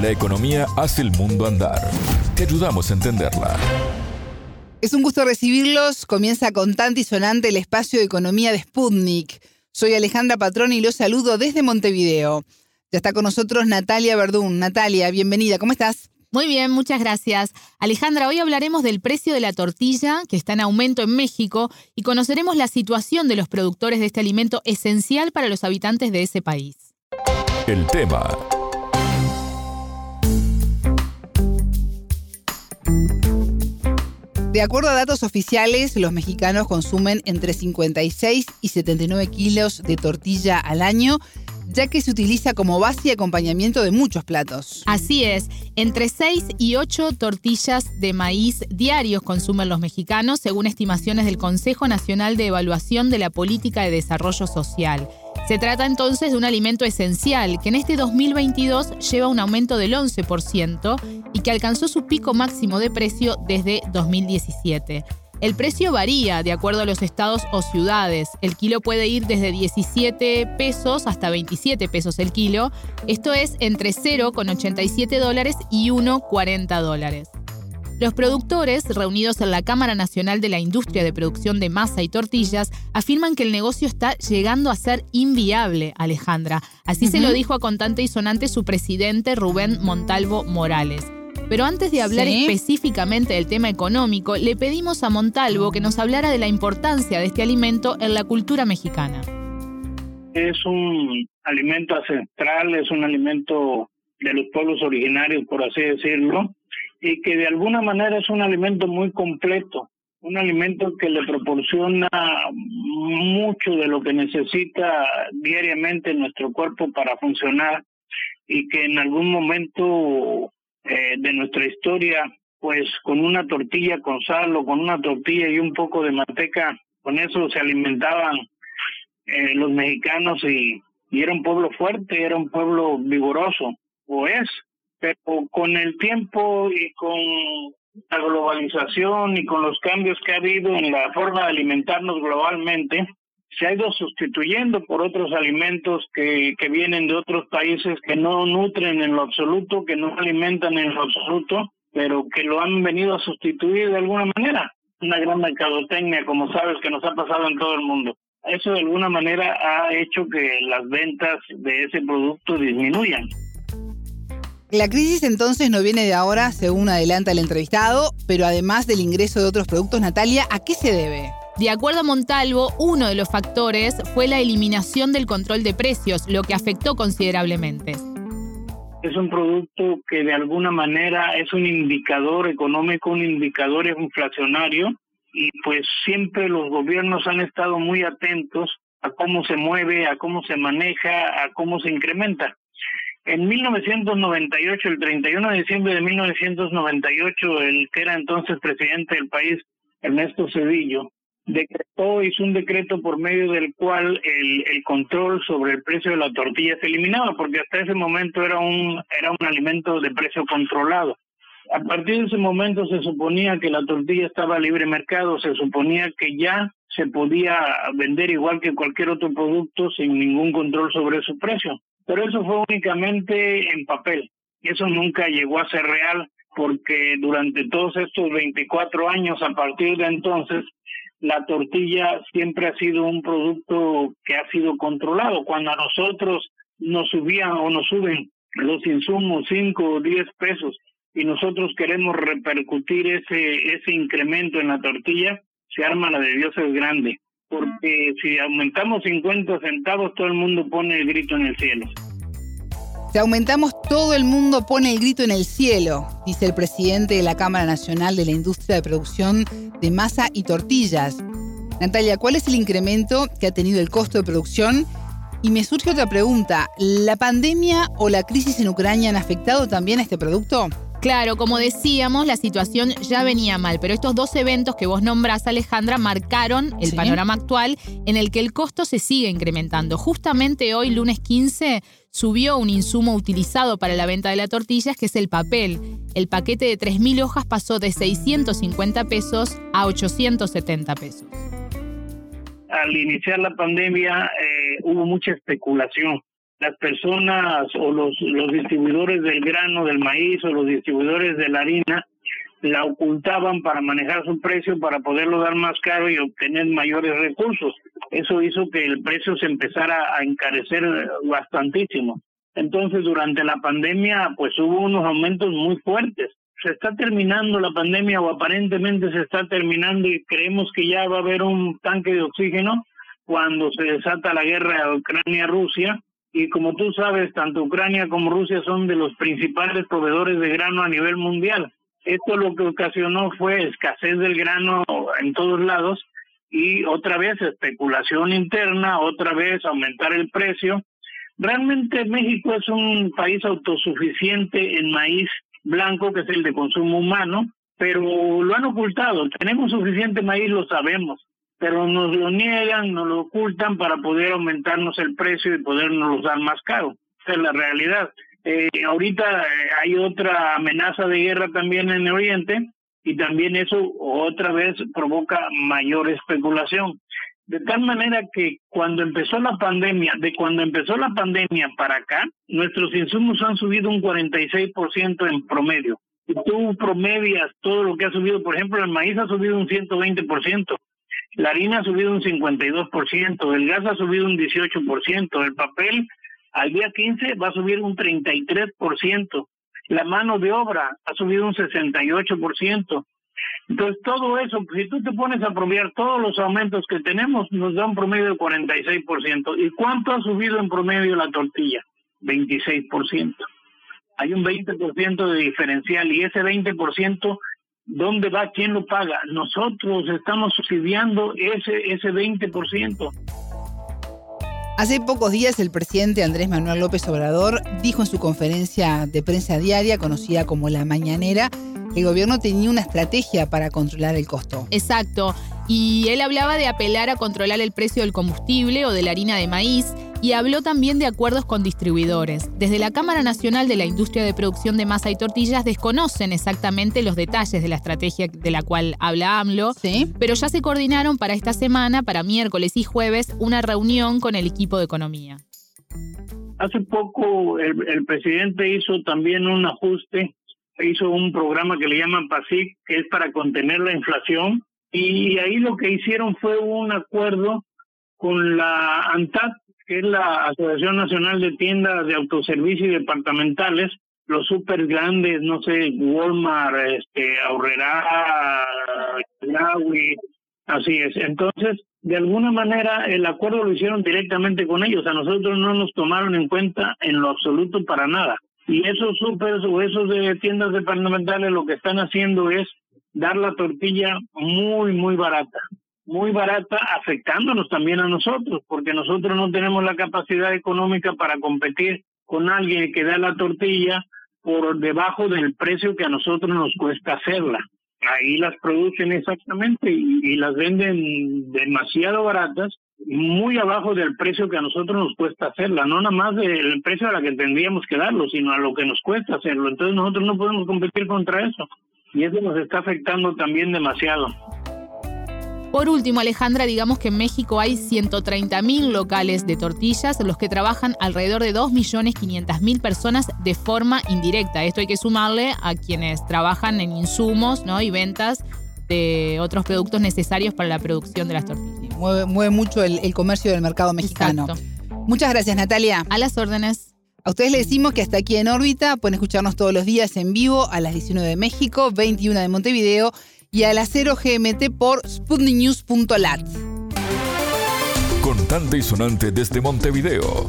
La economía hace el mundo andar. Te ayudamos a entenderla. Es un gusto recibirlos. Comienza con y sonante el espacio de economía de Sputnik. Soy Alejandra Patrón y los saludo desde Montevideo. Ya está con nosotros Natalia Verdún. Natalia, bienvenida. ¿Cómo estás? Muy bien, muchas gracias. Alejandra, hoy hablaremos del precio de la tortilla, que está en aumento en México, y conoceremos la situación de los productores de este alimento esencial para los habitantes de ese país. El tema. De acuerdo a datos oficiales, los mexicanos consumen entre 56 y 79 kilos de tortilla al año ya que se utiliza como base y acompañamiento de muchos platos. Así es, entre 6 y 8 tortillas de maíz diarios consumen los mexicanos, según estimaciones del Consejo Nacional de Evaluación de la Política de Desarrollo Social. Se trata entonces de un alimento esencial que en este 2022 lleva un aumento del 11% y que alcanzó su pico máximo de precio desde 2017. El precio varía de acuerdo a los estados o ciudades. El kilo puede ir desde 17 pesos hasta 27 pesos el kilo. Esto es entre 0,87 dólares y 1,40 dólares. Los productores, reunidos en la Cámara Nacional de la Industria de Producción de Masa y Tortillas, afirman que el negocio está llegando a ser inviable, Alejandra. Así se lo dijo a contante y sonante su presidente Rubén Montalvo Morales. Pero antes de hablar específicamente del tema económico, le pedimos a Montalvo que nos hablara de la importancia de este alimento en la cultura mexicana. Es un alimento ancestral, es un alimento de los pueblos originarios, por así decirlo, y que de alguna manera es un alimento muy completo, un alimento que le proporciona mucho de lo que necesita diariamente nuestro cuerpo para funcionar y que en algún momento eh, de nuestra historia, pues con una tortilla con sal o con una tortilla y un poco de manteca, con eso se alimentaban eh, los mexicanos y, y era un pueblo fuerte, era un pueblo vigoroso, o es, pero con el tiempo y con la globalización y con los cambios que ha habido en la forma de alimentarnos globalmente, se ha ido sustituyendo por otros alimentos que, que vienen de otros países que no nutren en lo absoluto, que no alimentan en lo absoluto, pero que lo han venido a sustituir de alguna manera. Una gran mercadotecnia, como sabes, que nos ha pasado en todo el mundo. Eso de alguna manera ha hecho que las ventas de ese producto disminuyan. La crisis entonces no viene de ahora, según adelanta el entrevistado, pero además del ingreso de otros productos, Natalia, ¿a qué se debe? De acuerdo a Montalvo, uno de los factores fue la eliminación del control de precios, lo que afectó considerablemente. Es un producto que de alguna manera es un indicador económico, un indicador inflacionario y pues siempre los gobiernos han estado muy atentos a cómo se mueve, a cómo se maneja, a cómo se incrementa. En 1998, el 31 de diciembre de 1998, el que era entonces presidente del país, Ernesto Cedillo, decretó, hizo un decreto por medio del cual el, el control sobre el precio de la tortilla se eliminaba, porque hasta ese momento era un, era un alimento de precio controlado. A partir de ese momento se suponía que la tortilla estaba a libre mercado, se suponía que ya se podía vender igual que cualquier otro producto sin ningún control sobre su precio. Pero eso fue únicamente en papel. Eso nunca llegó a ser real porque durante todos estos 24 años, a partir de entonces, la tortilla siempre ha sido un producto que ha sido controlado. Cuando a nosotros nos subían o nos suben los insumos 5 o 10 pesos y nosotros queremos repercutir ese, ese incremento en la tortilla, se arma la de Dios es grande. Porque si aumentamos 50 centavos, todo el mundo pone el grito en el cielo. Si aumentamos, todo el mundo pone el grito en el cielo, dice el presidente de la Cámara Nacional de la Industria de Producción de Masa y Tortillas. Natalia, ¿cuál es el incremento que ha tenido el costo de producción? Y me surge otra pregunta, ¿la pandemia o la crisis en Ucrania han afectado también a este producto? Claro, como decíamos, la situación ya venía mal, pero estos dos eventos que vos nombrás, Alejandra, marcaron el panorama actual en el que el costo se sigue incrementando. Justamente hoy, lunes 15, subió un insumo utilizado para la venta de la tortilla, que es el papel. El paquete de 3.000 hojas pasó de 650 pesos a 870 pesos. Al iniciar la pandemia eh, hubo mucha especulación las personas o los, los distribuidores del grano, del maíz o los distribuidores de la harina la ocultaban para manejar su precio, para poderlo dar más caro y obtener mayores recursos. Eso hizo que el precio se empezara a encarecer bastantísimo. Entonces, durante la pandemia, pues hubo unos aumentos muy fuertes. Se está terminando la pandemia o aparentemente se está terminando y creemos que ya va a haber un tanque de oxígeno cuando se desata la guerra Ucrania-Rusia. Y como tú sabes, tanto Ucrania como Rusia son de los principales proveedores de grano a nivel mundial. Esto lo que ocasionó fue escasez del grano en todos lados y otra vez especulación interna, otra vez aumentar el precio. Realmente México es un país autosuficiente en maíz blanco, que es el de consumo humano, pero lo han ocultado. Tenemos suficiente maíz, lo sabemos, pero nos lo niegan, nos lo ocultan para poder aumentarnos el precio y podernos dar más caro. Esa es la realidad. Eh, ahorita eh, hay otra amenaza de guerra también en el Oriente y también eso otra vez provoca mayor especulación. De tal manera que cuando empezó la pandemia, de cuando empezó la pandemia para acá, nuestros insumos han subido un 46% en promedio. Si tú promedias todo lo que ha subido, por ejemplo, el maíz ha subido un 120%, la harina ha subido un 52%, el gas ha subido un 18%, el papel al día 15 va a subir un 33%. La mano de obra ha subido un 68%. Entonces, todo eso, si tú te pones a prometer todos los aumentos que tenemos, nos da un promedio de 46%. ¿Y cuánto ha subido en promedio la tortilla? 26%. Hay un 20% de diferencial y ese 20%, ¿dónde va? ¿Quién lo paga? Nosotros estamos subsidiando ese, ese 20%. Hace pocos días el presidente Andrés Manuel López Obrador dijo en su conferencia de prensa diaria, conocida como La Mañanera, que el gobierno tenía una estrategia para controlar el costo. Exacto. Y él hablaba de apelar a controlar el precio del combustible o de la harina de maíz y habló también de acuerdos con distribuidores. Desde la Cámara Nacional de la Industria de Producción de Masa y Tortillas desconocen exactamente los detalles de la estrategia de la cual habla AMLO, ¿Sí? pero ya se coordinaron para esta semana, para miércoles y jueves, una reunión con el equipo de economía. Hace poco el, el presidente hizo también un ajuste, hizo un programa que le llaman PASIC, que es para contener la inflación, y ahí lo que hicieron fue un acuerdo con la ANTAT, que es la Asociación Nacional de Tiendas de Autoservicio y Departamentales, los super grandes, no sé, Walmart, este, Aurrera, Yahweh, así es. Entonces, de alguna manera, el acuerdo lo hicieron directamente con ellos. A nosotros no nos tomaron en cuenta en lo absoluto para nada. Y esos super o esos de tiendas departamentales lo que están haciendo es dar la tortilla muy, muy barata muy barata, afectándonos también a nosotros, porque nosotros no tenemos la capacidad económica para competir con alguien que da la tortilla por debajo del precio que a nosotros nos cuesta hacerla. Ahí las producen exactamente y, las venden demasiado baratas, muy abajo del precio que a nosotros nos cuesta hacerla, no nada más del precio a la que tendríamos que darlo, sino a lo que nos cuesta hacerlo. Entonces nosotros no podemos competir contra eso y eso nos está afectando también demasiado. Por último, Alejandra, digamos que en México hay 130.000 locales de tortillas, los que trabajan alrededor de 2.500.000 personas de forma indirecta. Esto hay que sumarle a quienes trabajan en insumos ¿no? y ventas de otros productos necesarios para la producción de las tortillas. Mueve, mueve mucho el, el, comercio del mercado mexicano. Exacto. Muchas gracias, Natalia. A las órdenes. A ustedes les decimos que hasta aquí en órbita pueden escucharnos todos los días en vivo a las 19 de México, 21 de Montevideo y a las 0 GMT por sputniknews.lat. Contante y sonante desde Montevideo.